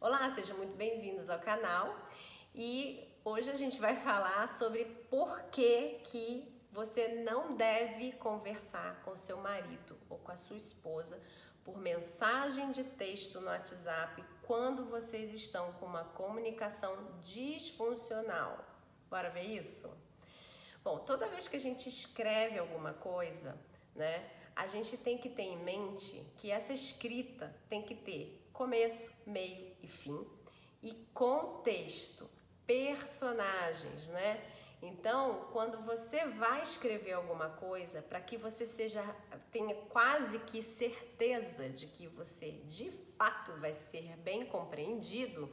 Olá, sejam muito bem-vindos ao canal e hoje a gente vai falar sobre por que, que você não deve conversar com seu marido ou com a sua esposa por mensagem de texto no WhatsApp quando vocês estão com uma comunicação disfuncional. Bora ver isso? Bom, toda vez que a gente escreve alguma coisa, né, a gente tem que ter em mente que essa escrita tem que ter começo, meio e fim, e contexto, personagens, né? Então, quando você vai escrever alguma coisa, para que você seja tenha quase que certeza de que você de fato vai ser bem compreendido,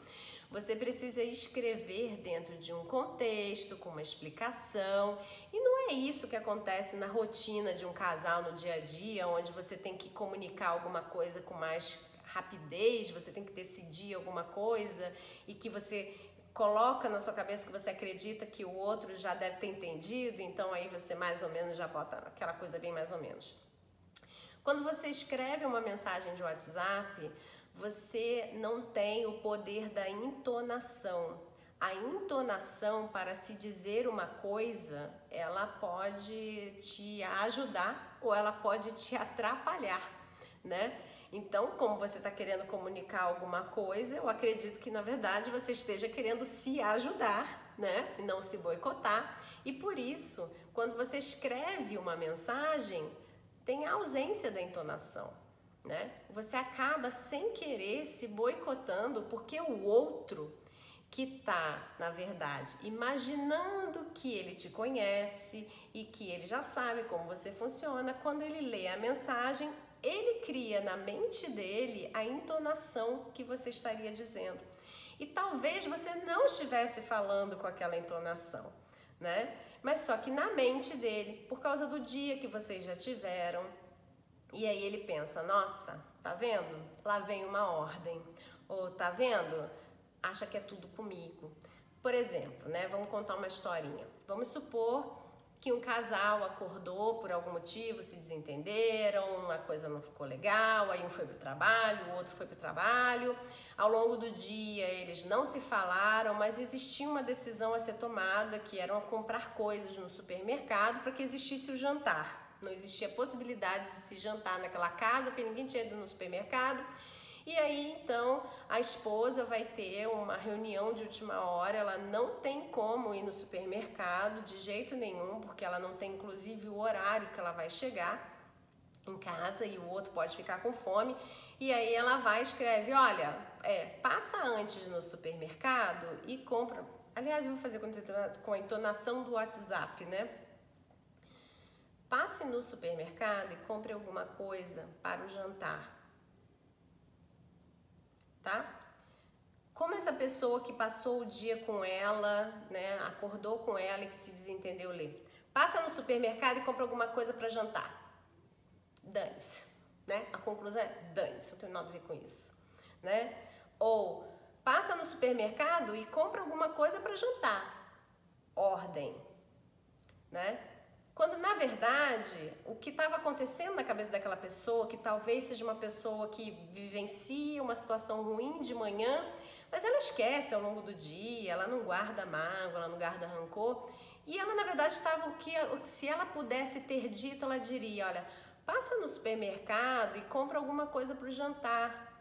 você precisa escrever dentro de um contexto, com uma explicação. E não é isso que acontece na rotina de um casal no dia a dia, onde você tem que comunicar alguma coisa com mais rapidez, você tem que decidir alguma coisa e que você coloca na sua cabeça que você acredita que o outro já deve ter entendido, então aí você mais ou menos já bota aquela coisa bem mais ou menos. Quando você escreve uma mensagem de WhatsApp, você não tem o poder da entonação. A entonação para se dizer uma coisa, ela pode te ajudar ou ela pode te atrapalhar, né? Então, como você está querendo comunicar alguma coisa, eu acredito que na verdade você esteja querendo se ajudar, né? E não se boicotar. E por isso, quando você escreve uma mensagem, tem a ausência da entonação, né? Você acaba sem querer se boicotando porque o outro que tá, na verdade, imaginando que ele te conhece e que ele já sabe como você funciona, quando ele lê a mensagem, ele cria na mente dele a entonação que você estaria dizendo. E talvez você não estivesse falando com aquela entonação, né? Mas só que na mente dele, por causa do dia que vocês já tiveram. E aí ele pensa: nossa, tá vendo? Lá vem uma ordem. Ou tá vendo? Acha que é tudo comigo. Por exemplo, né? Vamos contar uma historinha. Vamos supor que um casal acordou por algum motivo, se desentenderam, uma coisa não ficou legal, aí um foi pro trabalho, o outro foi pro trabalho. Ao longo do dia eles não se falaram, mas existia uma decisão a ser tomada, que era comprar coisas no supermercado para que existisse o jantar. Não existia possibilidade de se jantar naquela casa, porque ninguém tinha ido no supermercado. E aí então a esposa vai ter uma reunião de última hora, ela não tem como ir no supermercado de jeito nenhum, porque ela não tem inclusive o horário que ela vai chegar em casa e o outro pode ficar com fome. E aí ela vai e escreve: Olha, é, passa antes no supermercado e compra. Aliás, eu vou fazer com a entonação do WhatsApp, né? Passe no supermercado e compre alguma coisa para o jantar tá? Como essa pessoa que passou o dia com ela, né, acordou com ela e que se desentendeu lê. Passa no supermercado e compra alguma coisa para jantar. Dane-se, né? A conclusão é dane-se, não tem nada a ver com isso, né? Ou passa no supermercado e compra alguma coisa para jantar. Ordem, né? Quando na verdade o que estava acontecendo na cabeça daquela pessoa, que talvez seja uma pessoa que vivencia uma situação ruim de manhã, mas ela esquece ao longo do dia, ela não guarda mágoa, ela não guarda rancor, e ela na verdade estava o que se ela pudesse ter dito, ela diria, olha, passa no supermercado e compra alguma coisa para o jantar.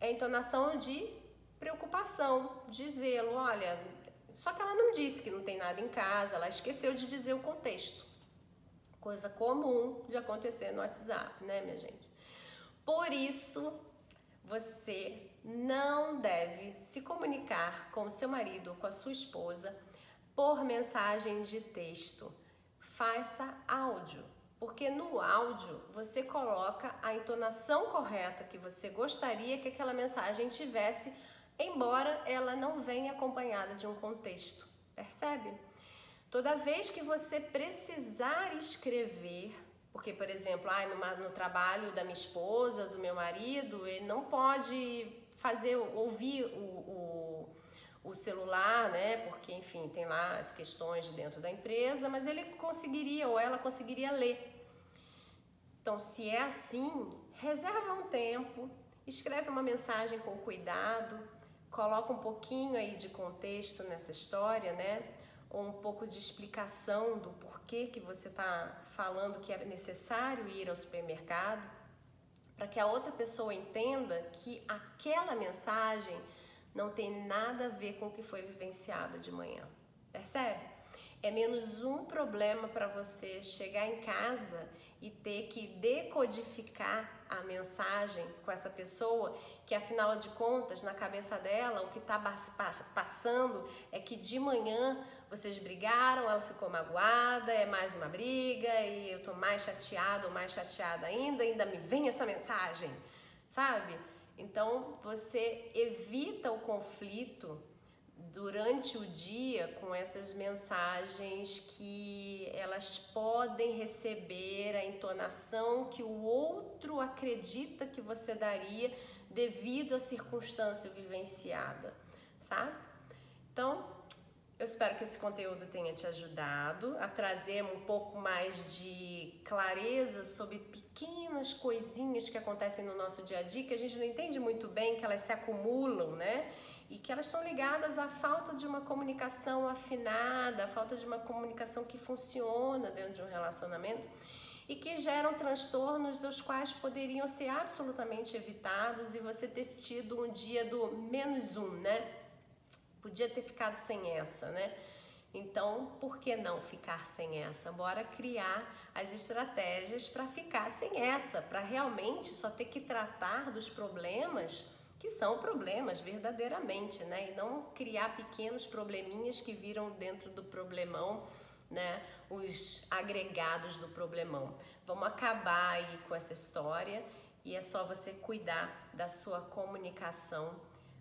É entonação de preocupação, de zelo, olha, só que ela não disse que não tem nada em casa, ela esqueceu de dizer o contexto. Coisa comum de acontecer no WhatsApp, né, minha gente? Por isso, você não deve se comunicar com seu marido ou com a sua esposa por mensagem de texto. Faça áudio, porque no áudio você coloca a entonação correta que você gostaria que aquela mensagem tivesse embora ela não venha acompanhada de um contexto. Percebe? Toda vez que você precisar escrever, porque, por exemplo, ah, no, no trabalho da minha esposa, do meu marido, ele não pode fazer, ouvir o, o, o celular, né? Porque, enfim, tem lá as questões de dentro da empresa, mas ele conseguiria ou ela conseguiria ler. Então, se é assim, reserva um tempo, escreve uma mensagem com cuidado, coloca um pouquinho aí de contexto nessa história, né? Ou um pouco de explicação do porquê que você está falando que é necessário ir ao supermercado, para que a outra pessoa entenda que aquela mensagem não tem nada a ver com o que foi vivenciado de manhã. Percebe? É menos um problema para você chegar em casa e ter que decodificar a mensagem com essa pessoa, que afinal de contas, na cabeça dela, o que está passando é que de manhã vocês brigaram, ela ficou magoada, é mais uma briga e eu tô mais chateado ou mais chateada ainda, ainda me vem essa mensagem, sabe? Então você evita o conflito durante o dia com essas mensagens que elas podem receber a entonação que o outro acredita que você daria devido à circunstância vivenciada, sabe? Então, eu espero que esse conteúdo tenha te ajudado a trazer um pouco mais de clareza sobre pequenas coisinhas que acontecem no nosso dia a dia que a gente não entende muito bem, que elas se acumulam, né? E que elas estão ligadas à falta de uma comunicação afinada, à falta de uma comunicação que funciona dentro de um relacionamento e que geram transtornos os quais poderiam ser absolutamente evitados e você ter tido um dia do menos um, né? Podia ter ficado sem essa, né? Então, por que não ficar sem essa? Bora criar as estratégias para ficar sem essa, para realmente só ter que tratar dos problemas que são problemas verdadeiramente, né? E não criar pequenos probleminhas que viram dentro do problemão, né? Os agregados do problemão. Vamos acabar aí com essa história e é só você cuidar da sua comunicação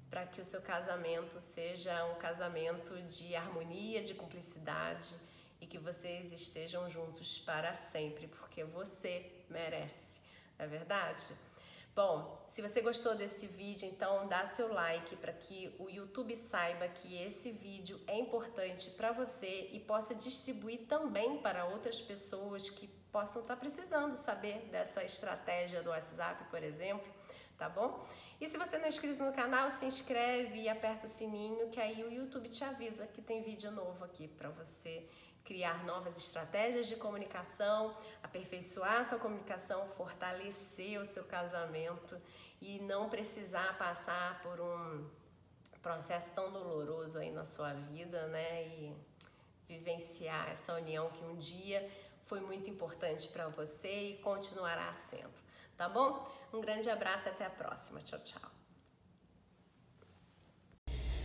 para que o seu casamento seja um casamento de harmonia, de cumplicidade e que vocês estejam juntos para sempre, porque você merece, não é verdade? Bom, se você gostou desse vídeo, então dá seu like para que o YouTube saiba que esse vídeo é importante para você e possa distribuir também para outras pessoas que possam estar tá precisando saber dessa estratégia do WhatsApp, por exemplo, tá bom? E se você não é inscrito no canal, se inscreve e aperta o sininho que aí o YouTube te avisa que tem vídeo novo aqui para você criar novas estratégias de comunicação, aperfeiçoar sua comunicação, fortalecer o seu casamento e não precisar passar por um processo tão doloroso aí na sua vida, né? E vivenciar essa união que um dia foi muito importante para você e continuará sendo, tá bom? Um grande abraço e até a próxima. Tchau, tchau.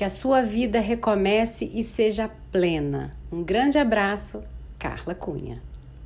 Que a sua vida recomece e seja plena. Um grande abraço, Carla Cunha.